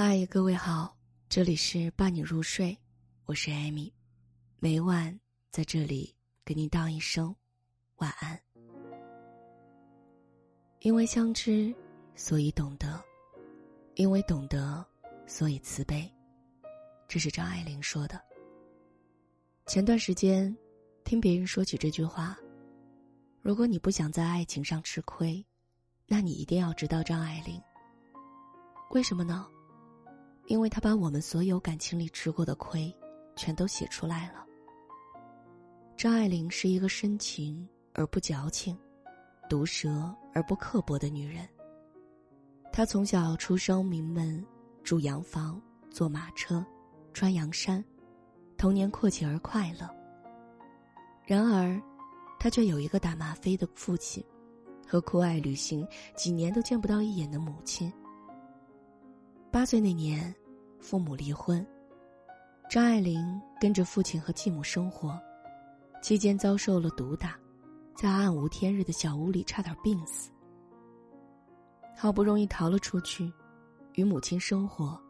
嗨，各位好，这里是伴你入睡，我是艾米，每晚在这里给你道一声晚安。因为相知，所以懂得；因为懂得，所以慈悲。这是张爱玲说的。前段时间，听别人说起这句话：如果你不想在爱情上吃亏，那你一定要知道张爱玲。为什么呢？因为他把我们所有感情里吃过的亏，全都写出来了。张爱玲是一个深情而不矫情、毒舌而不刻薄的女人。她从小出生名门，住洋房，坐马车，穿洋衫，童年阔气而快乐。然而，她却有一个打吗啡的父亲，和酷爱旅行、几年都见不到一眼的母亲。八岁那年，父母离婚，张爱玲跟着父亲和继母生活，期间遭受了毒打，在暗无天日的小屋里差点病死。好不容易逃了出去，与母亲生活，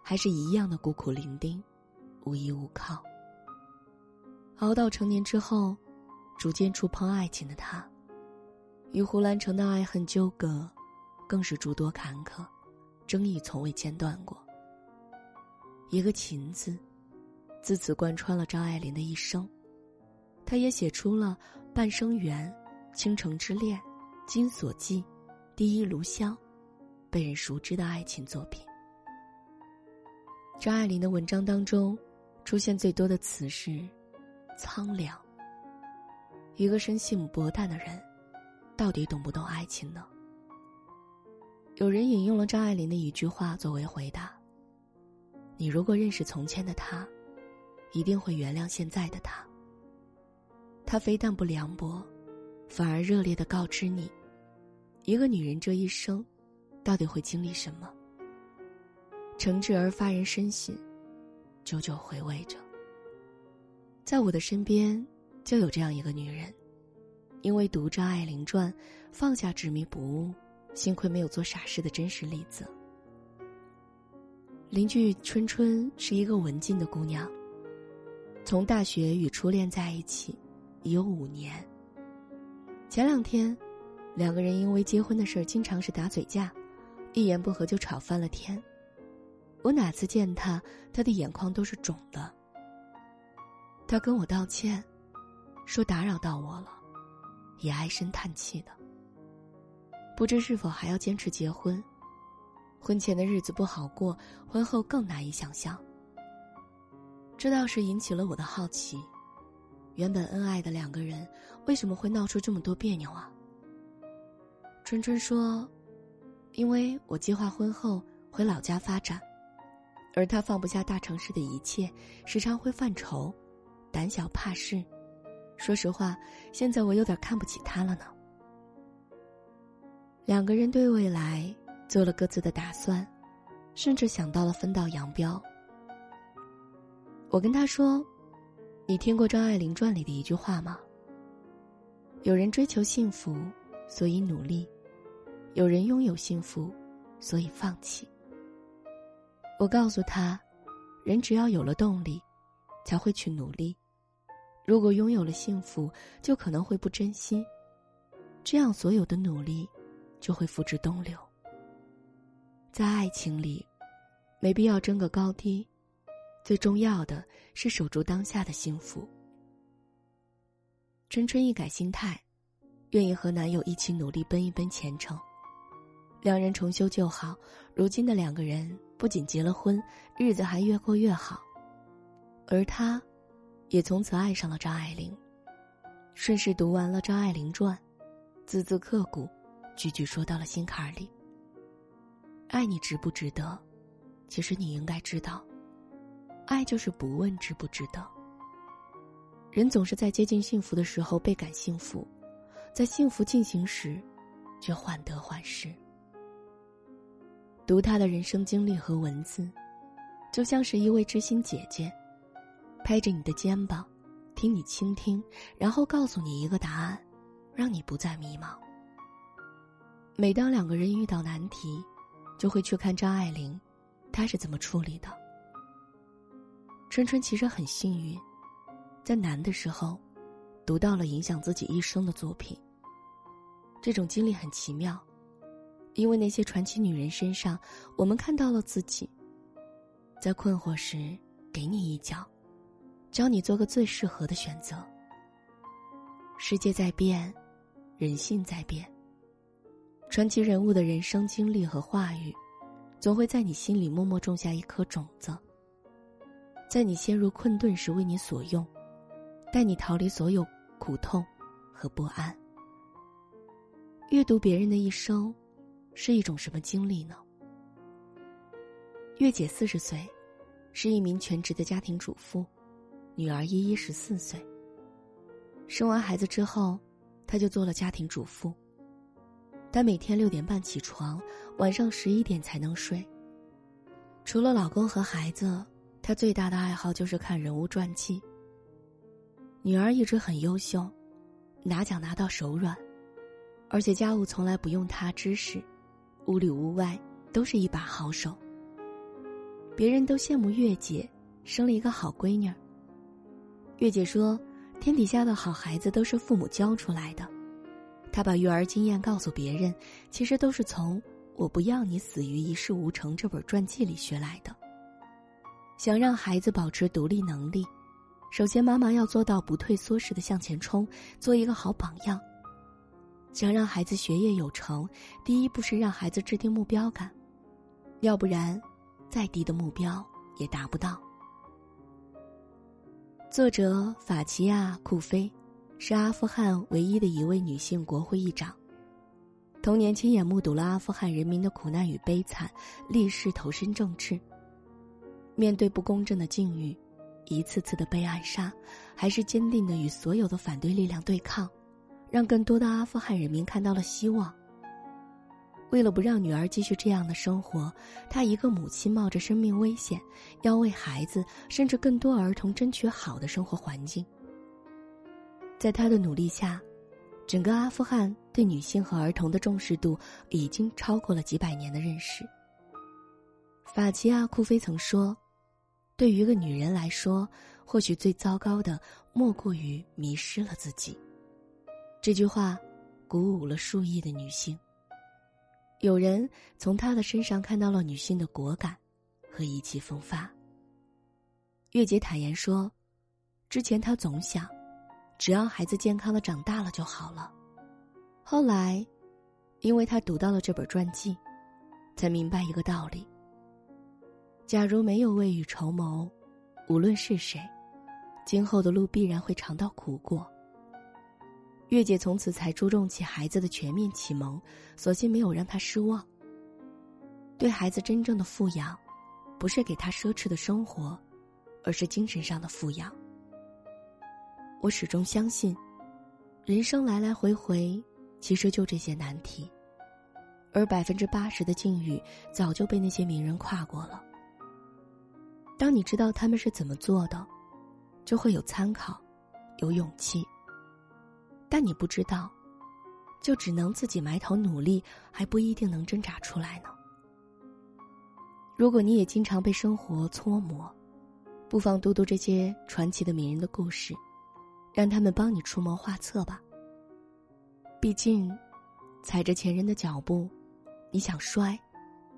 还是一样的孤苦伶仃，无依无靠。熬到成年之后，逐渐触碰爱情的他，与胡兰成的爱恨纠葛，更是诸多坎坷。争议从未间断过。一个“情”字，自此贯穿了张爱玲的一生。她也写出了《半生缘》《倾城之恋》《金锁记》《第一炉香》，被人熟知的爱情作品。张爱玲的文章当中，出现最多的词是“苍凉”。一个生性薄淡的人，到底懂不懂爱情呢？有人引用了张爱玲的一句话作为回答：“你如果认识从前的他，一定会原谅现在的他。他非但不凉薄，反而热烈的告知你，一个女人这一生，到底会经历什么。诚挚而发人深省，久久回味着。在我的身边，就有这样一个女人，因为读张爱玲传，放下执迷不悟。”幸亏没有做傻事的真实例子。邻居春春是一个文静的姑娘。从大学与初恋在一起，已有五年。前两天，两个人因为结婚的事儿经常是打嘴架，一言不合就吵翻了天。我哪次见他，他的眼眶都是肿的。他跟我道歉，说打扰到我了，也唉声叹气的。不知是否还要坚持结婚？婚前的日子不好过，婚后更难以想象。这倒是引起了我的好奇：原本恩爱的两个人，为什么会闹出这么多别扭啊？春春说：“因为我计划婚后回老家发展，而他放不下大城市的一切，时常会犯愁，胆小怕事。说实话，现在我有点看不起他了呢。”两个人对未来做了各自的打算，甚至想到了分道扬镳。我跟他说：“你听过张爱玲传里的一句话吗？有人追求幸福，所以努力；有人拥有幸福，所以放弃。”我告诉他：“人只要有了动力，才会去努力。如果拥有了幸福，就可能会不珍惜。这样，所有的努力。”就会付之东流。在爱情里，没必要争个高低，最重要的是守住当下的幸福。春春一改心态，愿意和男友一起努力奔一奔前程，两人重修旧好。如今的两个人不仅结了婚，日子还越过越好，而他，也从此爱上了张爱玲，顺势读完了《张爱玲传》，字字刻骨。句句说到了心坎里。爱你值不值得？其实你应该知道，爱就是不问值不值得。人总是在接近幸福的时候倍感幸福，在幸福进行时，却患得患失。读他的人生经历和文字，就像是一位知心姐姐，拍着你的肩膀，听你倾听，然后告诉你一个答案，让你不再迷茫。每当两个人遇到难题，就会去看张爱玲，她是怎么处理的。春春其实很幸运，在难的时候，读到了影响自己一生的作品。这种经历很奇妙，因为那些传奇女人身上，我们看到了自己。在困惑时，给你一脚，教你做个最适合的选择。世界在变，人性在变。传奇人物的人生经历和话语，总会在你心里默默种下一颗种子。在你陷入困顿时为你所用，带你逃离所有苦痛和不安。阅读别人的一生，是一种什么经历呢？月姐四十岁，是一名全职的家庭主妇，女儿依依十四岁。生完孩子之后，她就做了家庭主妇。她每天六点半起床，晚上十一点才能睡。除了老公和孩子。她最大的爱好就是看人物传记。女儿一直很优秀，拿奖拿到手软，而且家务从来不用她指使，屋里屋外都是一把好手。别人都羡慕月姐生了一个好闺女儿。月姐说：“天底下的好孩子都是父母教出来的。”他把育儿经验告诉别人，其实都是从《我不要你死于一事无成》这本传记里学来的。想让孩子保持独立能力，首先妈妈要做到不退缩式的向前冲，做一个好榜样。想让孩子学业有成，第一步是让孩子制定目标感，要不然，再低的目标也达不到。作者法奇亚·库菲，是阿富汗唯一的一位女性国会议长，童年亲眼目睹了阿富汗人民的苦难与悲惨，立誓投身政治。面对不公正的境遇，一次次的被暗杀，还是坚定的与所有的反对力量对抗，让更多的阿富汗人民看到了希望。为了不让女儿继续这样的生活，她一个母亲冒着生命危险，要为孩子甚至更多儿童争取好的生活环境。在他的努力下，整个阿富汗对女性和儿童的重视度已经超过了几百年的认识。法奇亚·库菲曾说。对于一个女人来说，或许最糟糕的莫过于迷失了自己。这句话鼓舞了数亿的女性。有人从她的身上看到了女性的果敢和意气风发。月姐坦言说：“之前她总想，只要孩子健康的长大了就好了。后来，因为他读到了这本传记，才明白一个道理。”假如没有未雨绸缪，无论是谁，今后的路必然会尝到苦果。月姐从此才注重起孩子的全面启蒙，索性没有让他失望。对孩子真正的富养，不是给他奢侈的生活，而是精神上的富养。我始终相信，人生来来回回，其实就这些难题，而百分之八十的境遇早就被那些名人跨过了。当你知道他们是怎么做的，就会有参考，有勇气。但你不知道，就只能自己埋头努力，还不一定能挣扎出来呢。如果你也经常被生活搓磨，不妨读读这些传奇的名人的故事，让他们帮你出谋划策吧。毕竟，踩着前人的脚步，你想摔，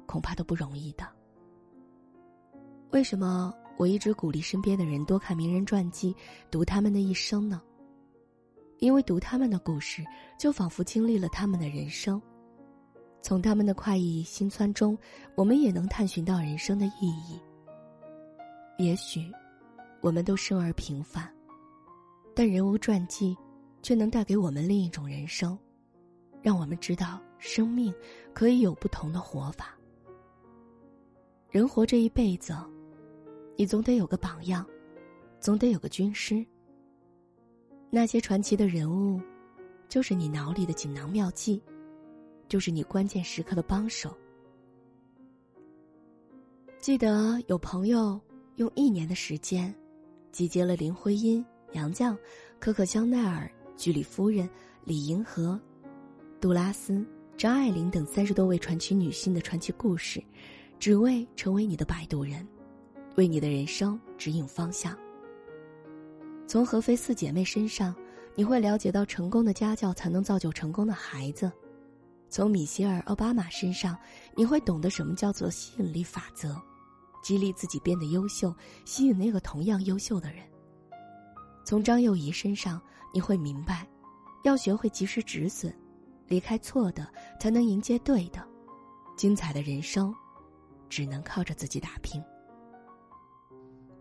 恐怕都不容易的。为什么我一直鼓励身边的人多看名人传记，读他们的一生呢？因为读他们的故事，就仿佛经历了他们的人生，从他们的快意心酸中，我们也能探寻到人生的意义。也许，我们都生而平凡，但人物传记，却能带给我们另一种人生，让我们知道生命可以有不同的活法。人活这一辈子。你总得有个榜样，总得有个军师。那些传奇的人物，就是你脑里的锦囊妙计，就是你关键时刻的帮手。记得有朋友用一年的时间，集结了林徽因、杨绛、可可香奈儿、居里夫人、李银河、杜拉斯、张爱玲等三十多位传奇女性的传奇故事。只为成为你的摆渡人，为你的人生指引方向。从何菲四姐妹身上，你会了解到成功的家教才能造就成功的孩子；从米歇尔·奥巴马身上，你会懂得什么叫做吸引力法则，激励自己变得优秀，吸引那个同样优秀的人。从张幼仪身上，你会明白，要学会及时止损，离开错的，才能迎接对的。精彩的人生，只能靠着自己打拼。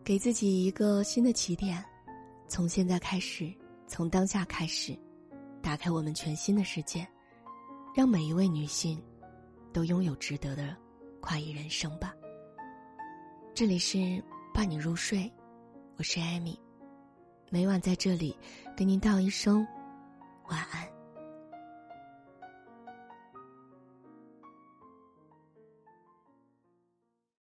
给自己一个新的起点。从现在开始，从当下开始，打开我们全新的世界，让每一位女性都拥有值得的快意人生吧。这里是伴你入睡，我是艾米，每晚在这里跟您道一声晚安。